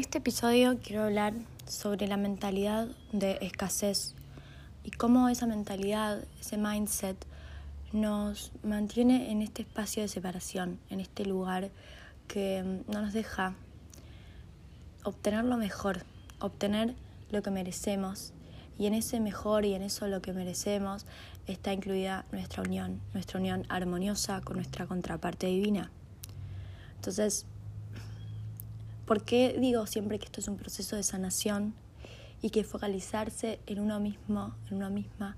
este episodio quiero hablar sobre la mentalidad de escasez y cómo esa mentalidad, ese mindset, nos mantiene en este espacio de separación, en este lugar que mm, no nos deja obtener lo mejor, obtener lo que merecemos. Y en ese mejor y en eso lo que merecemos está incluida nuestra unión, nuestra unión armoniosa con nuestra contraparte divina. Entonces, ¿por qué digo siempre que esto es un proceso de sanación y que focalizarse en uno mismo, en una misma,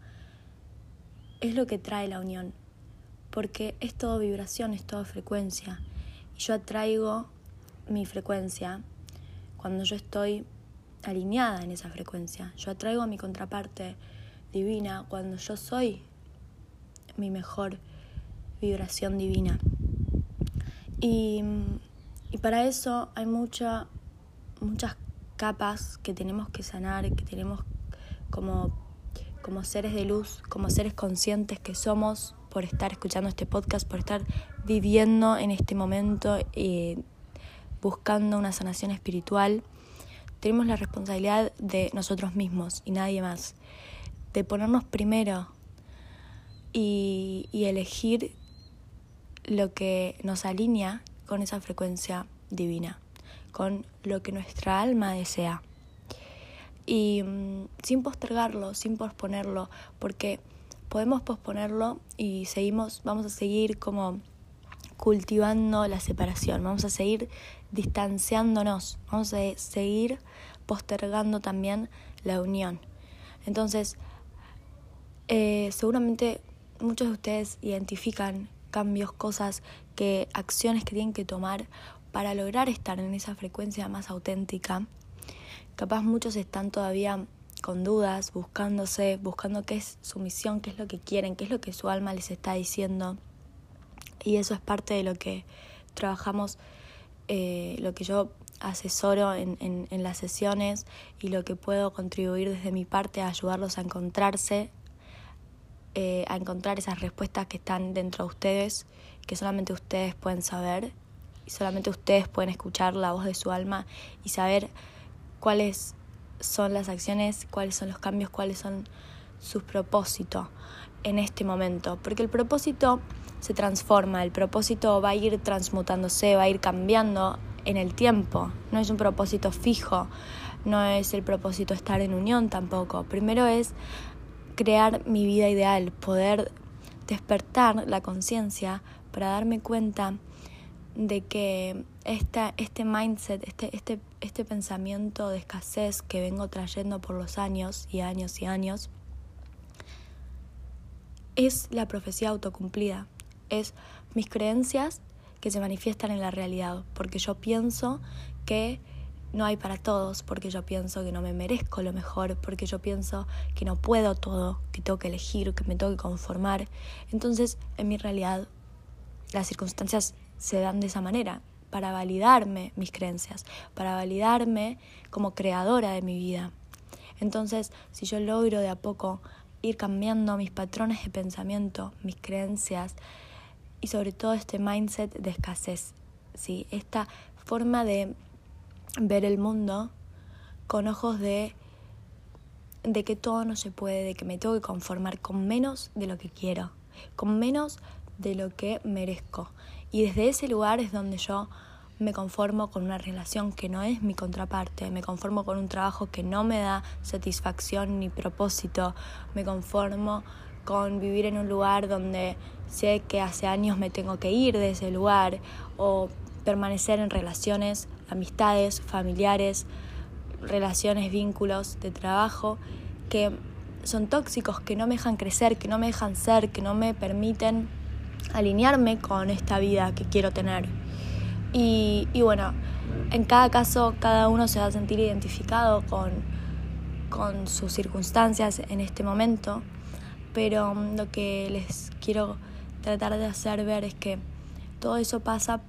es lo que trae la unión? Porque es todo vibración, es todo frecuencia. Y yo atraigo mi frecuencia cuando yo estoy alineada en esa frecuencia. Yo atraigo a mi contraparte divina cuando yo soy mi mejor vibración divina. Y, para eso hay mucha, muchas capas que tenemos que sanar, que tenemos como, como seres de luz, como seres conscientes que somos por estar escuchando este podcast, por estar viviendo en este momento y buscando una sanación espiritual. Tenemos la responsabilidad de nosotros mismos y nadie más, de ponernos primero y, y elegir lo que nos alinea con esa frecuencia divina, con lo que nuestra alma desea. Y mm, sin postergarlo, sin posponerlo, porque podemos posponerlo y seguimos, vamos a seguir como cultivando la separación, vamos a seguir distanciándonos, vamos a seguir postergando también la unión. Entonces, eh, seguramente muchos de ustedes identifican cambios, cosas, que acciones que tienen que tomar para lograr estar en esa frecuencia más auténtica. Capaz muchos están todavía con dudas, buscándose, buscando qué es su misión, qué es lo que quieren, qué es lo que su alma les está diciendo. Y eso es parte de lo que trabajamos, eh, lo que yo asesoro en, en las sesiones y lo que puedo contribuir desde mi parte a ayudarlos a encontrarse eh, a encontrar esas respuestas que están dentro de ustedes, que solamente ustedes pueden saber y solamente ustedes pueden escuchar la voz de su alma y saber cuáles son las acciones, cuáles son los cambios, cuáles son sus propósitos en este momento. Porque el propósito se transforma, el propósito va a ir transmutándose, va a ir cambiando en el tiempo, no es un propósito fijo, no es el propósito estar en unión tampoco. Primero es crear mi vida ideal, poder despertar la conciencia para darme cuenta de que esta, este mindset, este, este, este pensamiento de escasez que vengo trayendo por los años y años y años, es la profecía autocumplida, es mis creencias que se manifiestan en la realidad, porque yo pienso que no hay para todos, porque yo pienso que no me merezco lo mejor, porque yo pienso que no puedo todo, que tengo que elegir, que me tengo que conformar. Entonces, en mi realidad, las circunstancias se dan de esa manera, para validarme mis creencias, para validarme como creadora de mi vida. Entonces, si yo logro de a poco ir cambiando mis patrones de pensamiento, mis creencias y sobre todo este mindset de escasez, ¿sí? esta forma de ver el mundo con ojos de, de que todo no se puede, de que me tengo que conformar con menos de lo que quiero, con menos de lo que merezco. Y desde ese lugar es donde yo me conformo con una relación que no es mi contraparte, me conformo con un trabajo que no me da satisfacción ni propósito, me conformo con vivir en un lugar donde sé que hace años me tengo que ir de ese lugar o permanecer en relaciones amistades, familiares, relaciones, vínculos de trabajo que son tóxicos, que no me dejan crecer, que no me dejan ser, que no me permiten alinearme con esta vida que quiero tener. Y, bueno, en cada caso cada uno se va a sentir identificado con, con sus circunstancias en este momento, pero lo que les quiero tratar de hacer ver es que todo eso pasa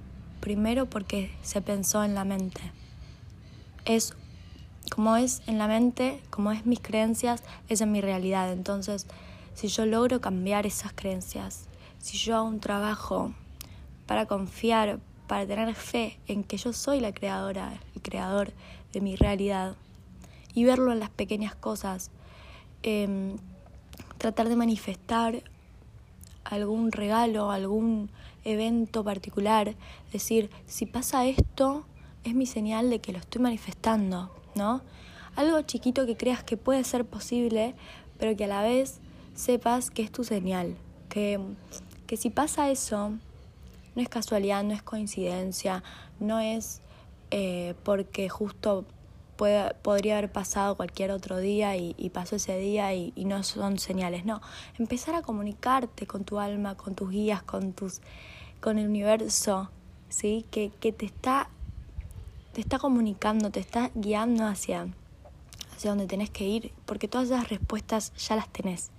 Primero porque se pensó en la mente. Es como es en la mente, como es mis creencias, es en mi realidad. Entonces, si yo logro cambiar esas creencias, si yo hago un trabajo para confiar, para tener fe en que yo soy la creadora, el creador de mi realidad y verlo en las pequeñas cosas. Em, tratar de manifestar algún regalo, algún evento particular, decir, si pasa esto, es mi señal de que lo estoy manifestando, ¿no? Algo chiquito que creas que puede ser posible, pero que a la vez sepas que es tu señal, que, que si pasa eso, no es casualidad, no es coincidencia, no es eh, porque justo puede, podría haber pasado cualquier otro día y, pasó ese día y, y, no son señales, no. Empezar a comunicarte con tu alma, con tus guías, con, tus, con el universo, ¿sí? que, que te, está, te está comunicando, te está guiando hacia, hacia donde tenés que ir, porque todas esas respuestas ya las tenés.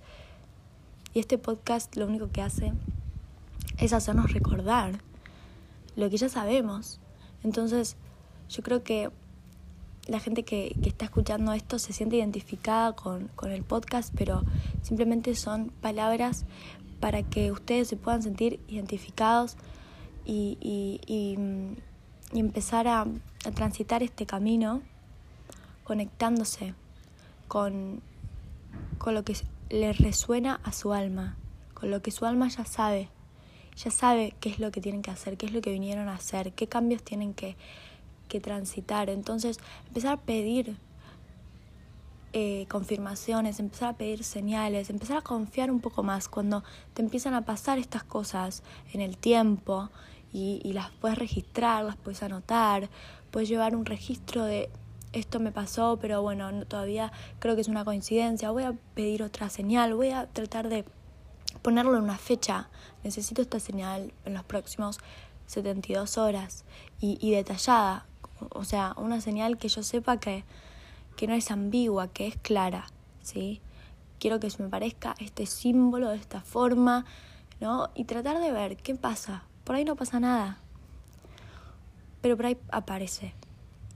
Y este podcast lo único que hace es hacernos recordar lo que ya sabemos. Entonces, yo creo que la gente que, que, está escuchando esto se siente identificada con, con, el podcast, pero simplemente son palabras para que ustedes se puedan sentir identificados y, y, y, empezar a, a, transitar este camino conectándose con, con lo que les resuena a su alma, con lo que su alma ya sabe, ya sabe qué es lo que tienen que hacer, qué es lo que vinieron a hacer, qué cambios tienen que que transitar. Entonces, empezar a pedir eh, confirmaciones, empezar a pedir señales, empezar a confiar un poco más cuando te empiezan a pasar estas cosas en el tiempo y, las puedes registrar, las puedes anotar, puedes llevar un registro de esto me pasó, pero bueno, todavía creo que es una coincidencia, voy a pedir otra señal, voy a tratar de ponerlo en una fecha, necesito esta señal en los próximos 72 horas y detallada, o sea, una señal que yo sepa que, que no es ambigua, que es clara, ¿sí? Quiero que se me parezca este símbolo de esta forma, ¿no? Y tratar de ver qué pasa. Por ahí no pasa nada, pero por ahí aparece.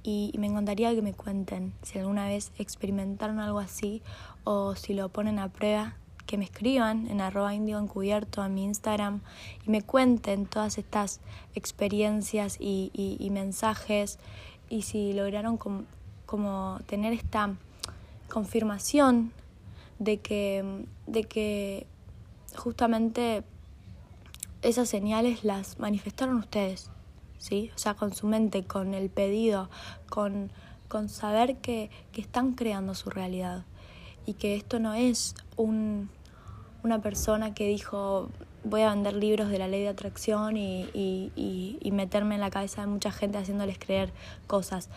Y, y me encantaría que me cuenten si alguna vez experimentaron algo así o si lo ponen a prueba que me escriban en arroba indio encubierto a mi Instagram y me cuenten todas estas experiencias y, y, mensajes y si lograron como tener esta confirmación de que, de que justamente esas señales las manifestaron ustedes, ¿sí? O sea, con su mente, con el pedido, con, con saber que, que están creando su realidad y que esto no es un, una persona que dijo voy a vender libros de la ley de atracción y, y, y, meterme en la cabeza de mucha gente haciéndoles creer cosas.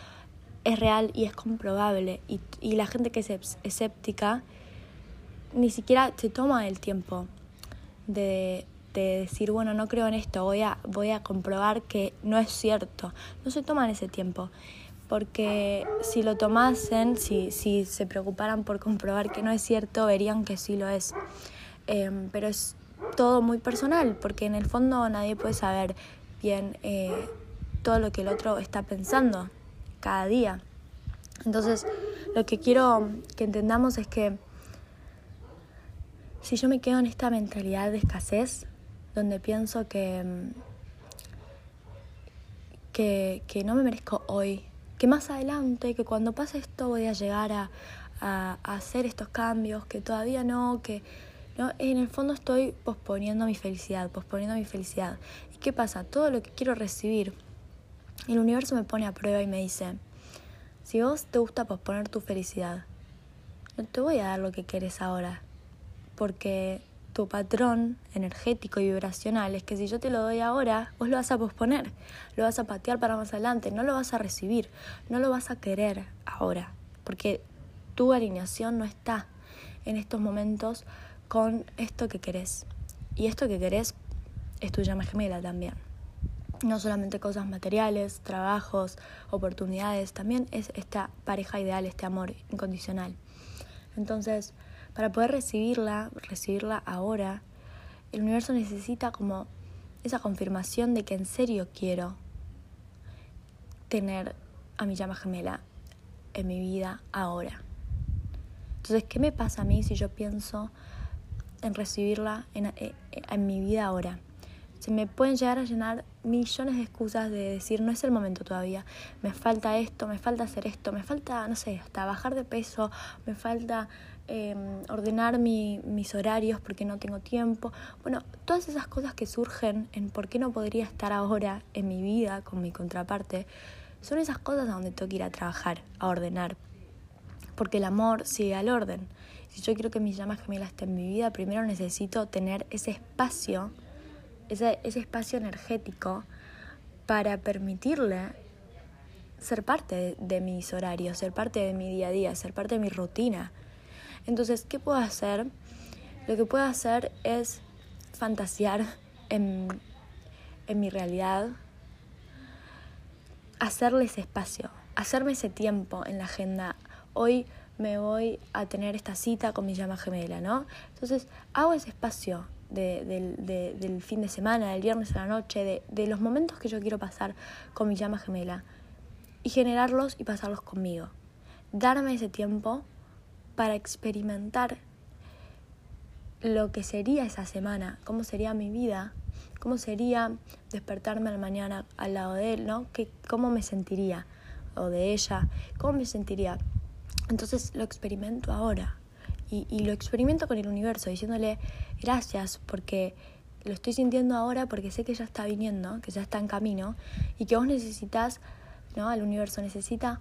Es real y es comprobable. Y, la gente que es escéptica ni siquiera se toma el tiempo de, de decir, bueno, no creo en esto, voy a, voy a comprobar que no es cierto. No se toman ese tiempo. Porque si lo tomasen, si, si se preocuparan por comprobar que no es cierto, verían que sí lo es. Em, pero es todo muy personal, porque en el fondo nadie puede saber bien eh, todo lo que el otro está pensando cada día. Entonces, lo que quiero que entendamos es que si yo me quedo en esta mentalidad de escasez, donde pienso que, em, que, que no me merezco hoy, que más adelante, que cuando pase esto voy a llegar a, a, hacer estos cambios, que todavía no, que ¿no? En el fondo estoy posponiendo mi felicidad, posponiendo mi felicidad. ¿Y qué pasa? Todo lo que quiero recibir, el universo me pone a prueba y me dice, si vos te gusta posponer tu felicidad, no te voy a dar lo que quieres ahora, porque tu patrón energético y vibracional es que si yo te lo doy ahora, vos lo vas a posponer, lo vas a patear para más adelante, no lo vas a recibir, no lo vas a querer ahora, porque tu alineación no está en estos momentos con esto que querés. Y esto que querés es tu llama gemela también. No solamente cosas materiales, trabajos, oportunidades, también es esta pareja ideal, este amor incondicional. Entonces, para poder recibirla, recibirla ahora, el universo necesita como esa confirmación de que en serio quiero tener a mi llama gemela en mi vida ahora. Entonces, ¿qué me pasa a mí si yo pienso en recibirla en, eh, en mi vida ahora. se me pueden llegar a llenar millones de excusas de decir no es el momento todavía, me falta esto, me falta hacer esto, me falta, no sé, hasta bajar de peso, me falta em, ordenar mis horarios porque no tengo tiempo. Bueno, todas esas cosas que surgen en por qué no podría estar ahora en mi vida con mi contraparte, son esas cosas a donde tengo que ir a trabajar, a ordenar. Porque el amor sigue al orden. Si yo quiero que mi llama gemela esté en mi vida, primero necesito tener ese espacio ese, espacio energético para permitirle ser parte de, mis horarios, ser parte de mi día a día, ser parte de mi rutina. Entonces, ¿qué puedo hacer? Lo que puedo hacer es fantasear en, en mi realidad, hacerle ese espacio, hacerme ese tiempo en la agenda. Hoy me voy a tener esta cita con mi llama gemela, ¿no? Entonces, hago ese espacio de, del fin de semana, del viernes a la noche, de, los momentos que yo quiero pasar con mi llama gemela y generarlos y pasarlos conmigo. Darme ese tiempo para experimentar lo que sería esa semana, cómo sería mi vida, cómo sería despertarme al mañana al lado de él, ¿no? ¿Cómo me sentiría? O de ella, ¿cómo me sentiría? Entonces lo experimento ahora y, y lo experimento con el universo, diciéndole, gracias porque lo estoy sintiendo ahora porque sé que ya está viniendo, que ya está en camino y que vos necesitas, ¿no? El universo necesita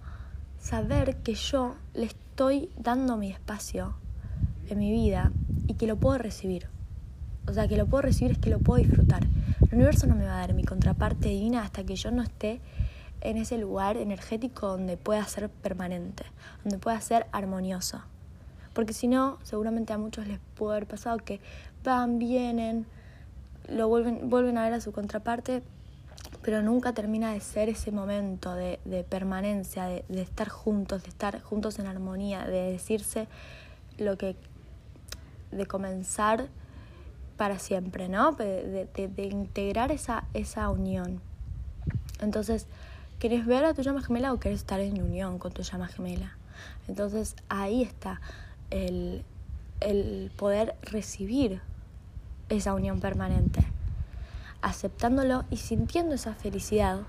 saber que yo le estoy dando mi espacio en mi vida y que lo puedo recibir. O sea, que lo puedo recibir es que lo puedo disfrutar. El universo no me va a dar mi contraparte divina hasta que yo no esté en ese lugar energético donde pueda ser permanente, donde pueda ser armonioso. Porque si no, seguramente a muchos les puede haber pasado que van, vienen, lo vuelven, vuelven a ver a su contraparte, pero nunca termina de ser ese momento de, de permanencia, de, de, estar juntos, de estar juntos en armonía, de decirse lo que, de comenzar para siempre, ¿no? De, de integrar esa, esa unión. Entonces, ¿querés ver a tu llama gemela o querés estar en unión con tu llama gemela? Entonces ahí está el, el poder recibir esa unión permanente, aceptándolo y sintiendo esa felicidad,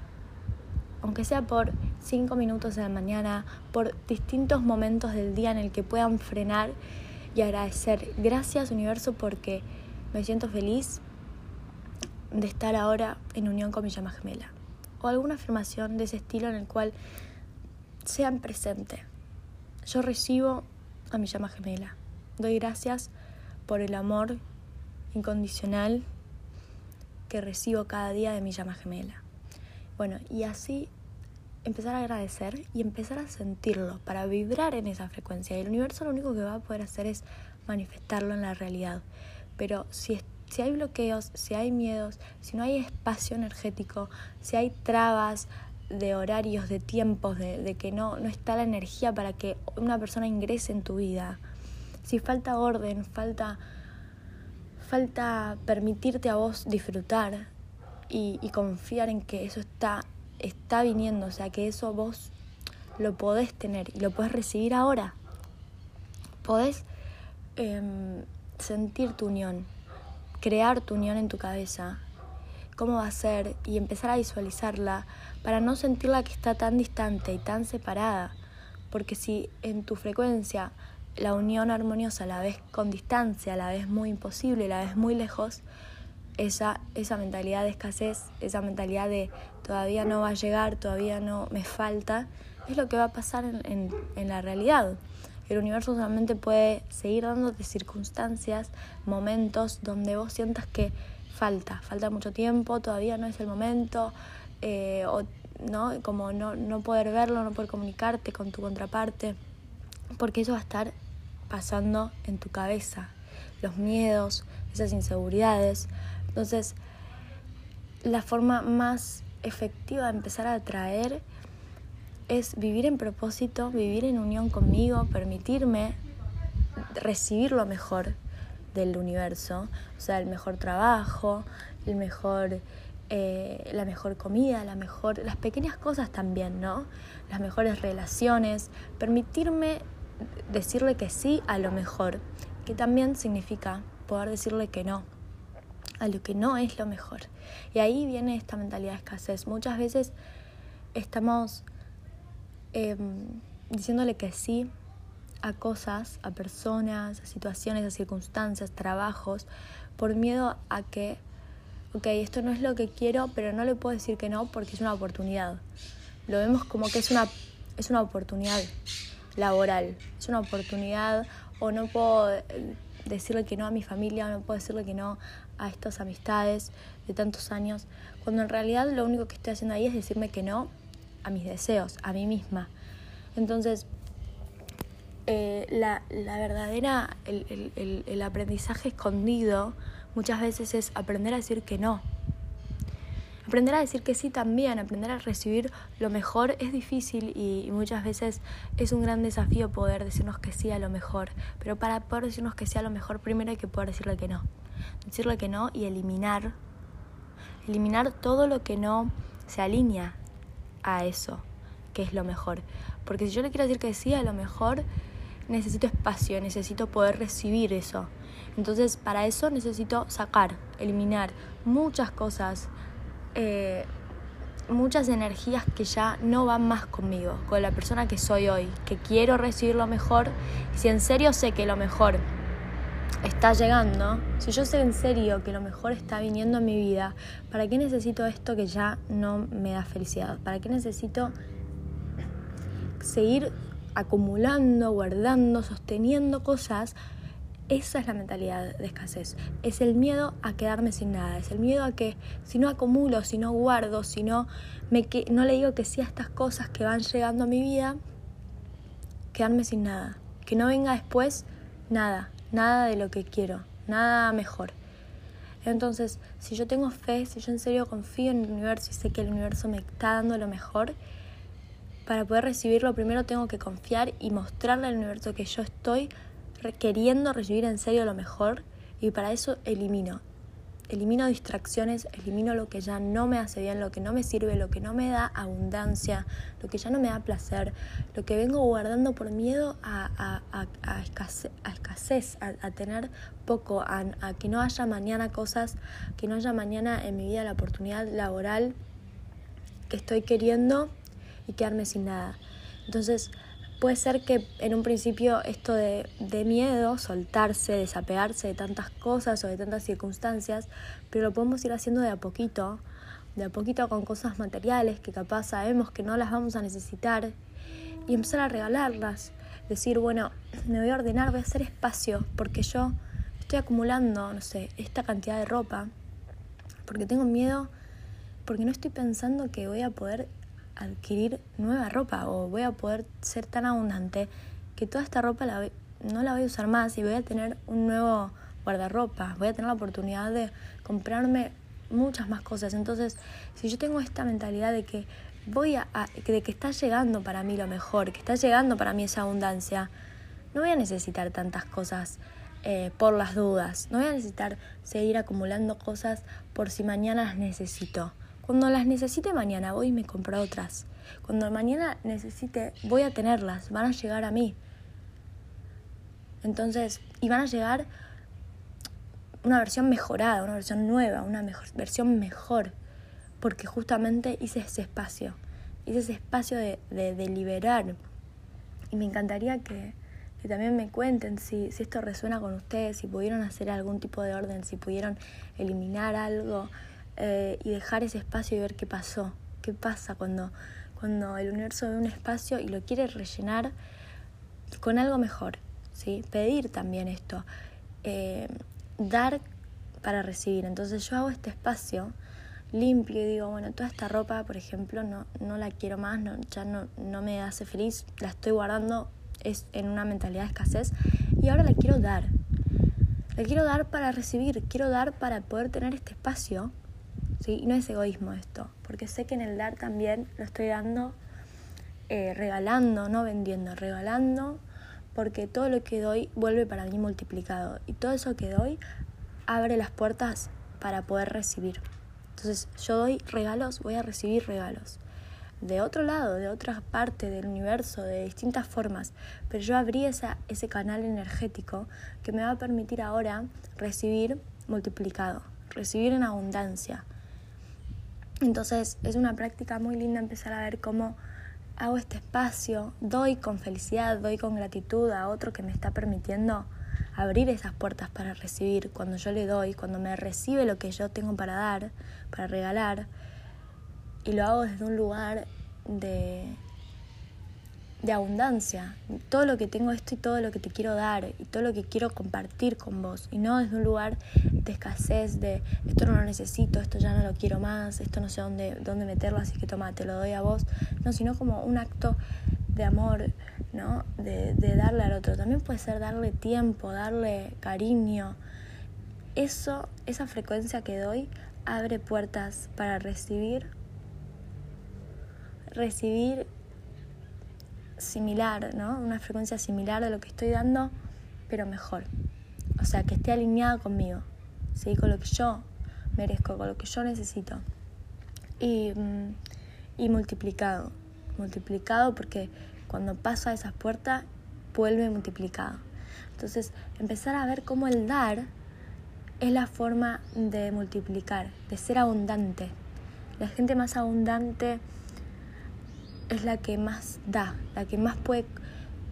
aunque sea por cinco minutos de la mañana, por distintos momentos del día en el que puedan frenar y agradecer. Gracias universo porque me siento feliz de estar ahora en unión con mi llama gemela. O alguna afirmación de ese estilo en el cual sean presente. Yo recibo a mi llama gemela. Doy gracias por el amor incondicional recibo cada día de mi llama gemela. Bueno, y así empezar a agradecer y empezar a sentirlo para vibrar en esa frecuencia. Y el universo lo único que va a poder hacer es manifestarlo en la realidad. Pero si, si hay bloqueos, si hay miedos, si no hay espacio energético, si hay trabas de horarios, de tiempos, de, de que no, no está la energía para que una persona ingrese en tu vida, si falta orden, falta falta permitirte a vos disfrutar y, confiar en que eso está, está viniendo, o sea, que eso vos lo podés tener y lo podés recibir ahora. Podés em, sentir tu unión, crear tu unión en tu cabeza, cómo va a ser y empezar a visualizarla para no sentirla que está tan distante y tan separada. Porque si en tu frecuencia la unión armoniosa la ves con distancia, la ves muy imposible, la ves muy lejos, esa, esa mentalidad de escasez, esa mentalidad de todavía no va a llegar, todavía no me falta, es lo que va a pasar en, en, la realidad. El universo solamente puede seguir dándote circunstancias, momentos donde vos sientas que falta, falta mucho tiempo, todavía no es el momento, eh, o ¿no? como no, no poder verlo, no poder comunicarte con tu contraparte, porque eso va a estar pasando en tu cabeza, los miedos, esas inseguridades. Entonces, la forma más efectiva de empezar a atraer es vivir en propósito, vivir en unión conmigo, permitirme recibir lo mejor del universo, o sea, el mejor trabajo, el mejor, eh, la mejor comida, la mejor, las pequeñas cosas también, ¿no? Las mejores relaciones, permitirme decirle que sí a lo mejor, que también significa poder decirle que no. a lo que no es lo mejor. Y ahí viene esta mentalidad de escasez. Muchas veces estamos em, diciéndole que sí a cosas, a personas, a situaciones, a circunstancias, trabajos, por miedo a que, ok, esto no es lo que quiero, pero no le puedo decir que no porque es una oportunidad. Lo vemos como que es una, es una oportunidad laboral, es una oportunidad o no puedo eh, decirle que no a mi familia, o no puedo decirle que no a estas amistades de tantos años, cuando en realidad lo único que estoy haciendo ahí es decirme que no a mis deseos, a mí misma. Entonces, eh, la, la, verdadera, el, el, el, aprendizaje escondido muchas veces es aprender a decir que no. Aprender a decir que sí también, aprender a recibir lo mejor es difícil y, muchas veces es un gran desafío poder decirnos que sí a lo mejor. Pero para poder decirnos que sí a lo mejor, primero hay que poder decirle que no. Decirle que no y eliminar, eliminar todo lo que no se alinea a eso, que es lo mejor. Porque si yo le quiero decir que sí, a lo mejor necesito espacio, necesito poder recibir eso. Entonces, para eso necesito sacar, eliminar muchas cosas, eh, muchas energías que ya no van más conmigo, con la persona que soy hoy, que quiero recibir lo mejor. Si en serio sé que lo mejor está llegando, si yo sé en serio que lo mejor está viniendo en mi vida, ¿para qué necesito esto que ya no me da felicidad? ¿Para qué necesito seguir acumulando, guardando, sosteniendo cosas, esa es la mentalidad de escasez. Es el miedo a quedarme sin nada. Es el miedo a que si no acumulo, si no guardo, si no, me que, no le digo que sí a estas cosas que van llegando a mi vida, quedarme sin nada. Que no venga después nada, nada de lo que quiero, nada mejor. Entonces, si yo tengo fe, si yo en serio confío en el universo y sé que el universo me está dando lo mejor, para poder recibirlo primero tengo que confiar y mostrarle al universo que yo estoy queriendo recibir en serio lo mejor y para eso elimino. Elimino distracciones, elimino lo que ya no me hace bien, lo que no me sirve, lo que no me da abundancia, lo que ya no me da placer, lo que vengo guardando por miedo a, a, escasez, a, tener poco, a, que no haya mañana cosas, que no haya mañana en mi vida la oportunidad laboral que estoy queriendo y quedarme sin nada. Entonces, puede ser que en un principio esto de, de, miedo, soltarse, desapegarse de tantas cosas o de tantas circunstancias, pero lo podemos ir haciendo de a poquito, de a poquito con cosas materiales que capaz sabemos que no las vamos a necesitar y empezar a regalarlas. Decir, bueno, me voy a ordenar, voy a hacer espacio porque yo estoy acumulando, no sé, esta cantidad de ropa, porque tengo miedo, porque no estoy pensando que voy a poder adquirir nueva ropa o voy a poder ser tan abundante que toda esta ropa la no la voy a usar más y voy a tener un nuevo guardarropa, voy a tener la oportunidad de comprarme muchas más cosas. Entonces, si yo tengo esta mentalidad de que voy a, de que está llegando para mí lo mejor, que está llegando para mí esa abundancia, no voy a necesitar tantas cosas eh, por las dudas, no voy a necesitar seguir acumulando cosas por si mañana las necesito. Cuando las necesite mañana voy y me compro otras. Cuando mañana necesite voy a tenerlas, van a llegar a mí. Entonces, y van a llegar una versión mejorada, una versión nueva, una mejor, versión mejor, porque justamente hice ese espacio, hice ese espacio de, de, liberar. Y me encantaría que, también me cuenten si esto resuena con ustedes, si pudieron hacer algún tipo de orden, si pudieron eliminar algo. Eh, y dejar ese espacio y ver qué pasó, qué pasa cuando, cuando el universo ve un espacio y lo quiere rellenar con algo mejor, ¿sí? Pedir también esto, eh, dar para recibir. Entonces yo hago este espacio limpio y digo, bueno, toda esta ropa, por ejemplo, no, no la quiero más, no, ya no, no me hace feliz, la estoy guardando es en una mentalidad de escasez y ahora la quiero dar. La quiero dar para recibir, quiero dar para poder tener este espacio y no es egoísmo esto, porque sé que en el dar también lo estoy dando, eh, regalando, no vendiendo, regalando, porque todo lo que doy vuelve para mí multiplicado y todo eso que doy abre las puertas para poder recibir. Entonces yo doy regalos, voy a recibir regalos de otro lado, de otra parte del universo, de distintas formas, pero yo abrí ese canal energético que me va a permitir ahora recibir multiplicado recibir en abundancia. Entonces es una práctica muy linda empezar a ver cómo hago este espacio, doy con felicidad, doy con gratitud a otro que me está permitiendo abrir esas puertas para recibir. Cuando yo le doy, cuando me recibe lo que yo tengo para dar, para regalar, y lo hago desde un lugar de, de abundancia. Todo lo que tengo esto y todo lo que te quiero dar y todo lo que quiero compartir con vos. Y no desde un lugar de escasez, de esto no lo necesito, esto ya no lo quiero más, esto no sé dónde, dónde meterlo, así que toma, te lo doy a vos. No, sino como un acto de amor, ¿no? De, de darle al otro. También puede ser darle tiempo, darle cariño. Eso, esa frecuencia que doy abre puertas para recibir recibir similar, ¿no? Una frecuencia similar de lo que estoy dando, pero mejor. O sea, que esté alineado conmigo, ¿sí? Con lo que yo merezco, con lo que yo necesito. Y, mm, y multiplicado. Multiplicado porque cuando paso a esas puertas, vuelve multiplicado. Entonces, empezar a ver cómo el dar es la forma de multiplicar, de ser abundante. La gente más abundante es la que más da, la que más puede,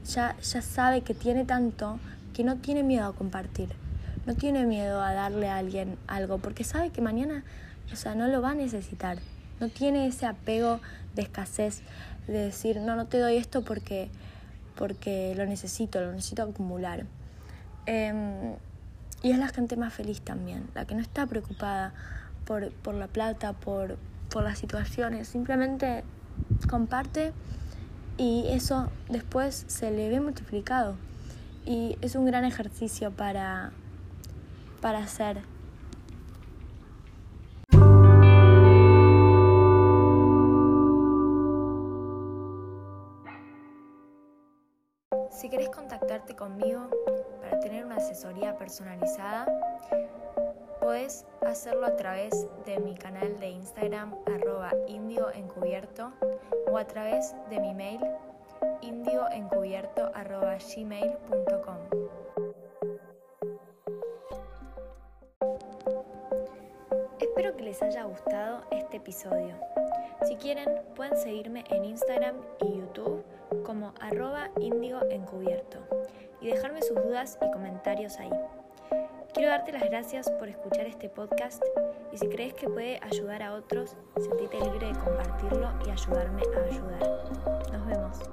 ya, ya sabe que tiene tanto que no tiene miedo a compartir, no tiene miedo a darle a alguien algo, porque sabe que mañana, o sea, no lo va a necesitar, no tiene ese apego de escasez, de decir, no, no te doy esto porque, porque lo necesito, lo necesito acumular. Em, y es la gente más feliz también, la que no está preocupada por, por la plata, por, por las situaciones, simplemente comparte y eso después se le ve multiplicado. Y es un gran ejercicio para, para hacer. Si querés contactarte conmigo para tener una asesoría personalizada, Puedes hacerlo a través de mi canal de Instagram arroba indioencubierto o a través de mi mail indioencubierto arroba gmail.com. Espero que les haya gustado este episodio. Si quieren, pueden seguirme en Instagram y YouTube como arroba indioencubierto y dejarme sus dudas y comentarios ahí. Quiero darte las gracias por escuchar este podcast y si crees que puede ayudar a otros, sentite libre de compartirlo y ayudarme a ayudar. Nos vemos.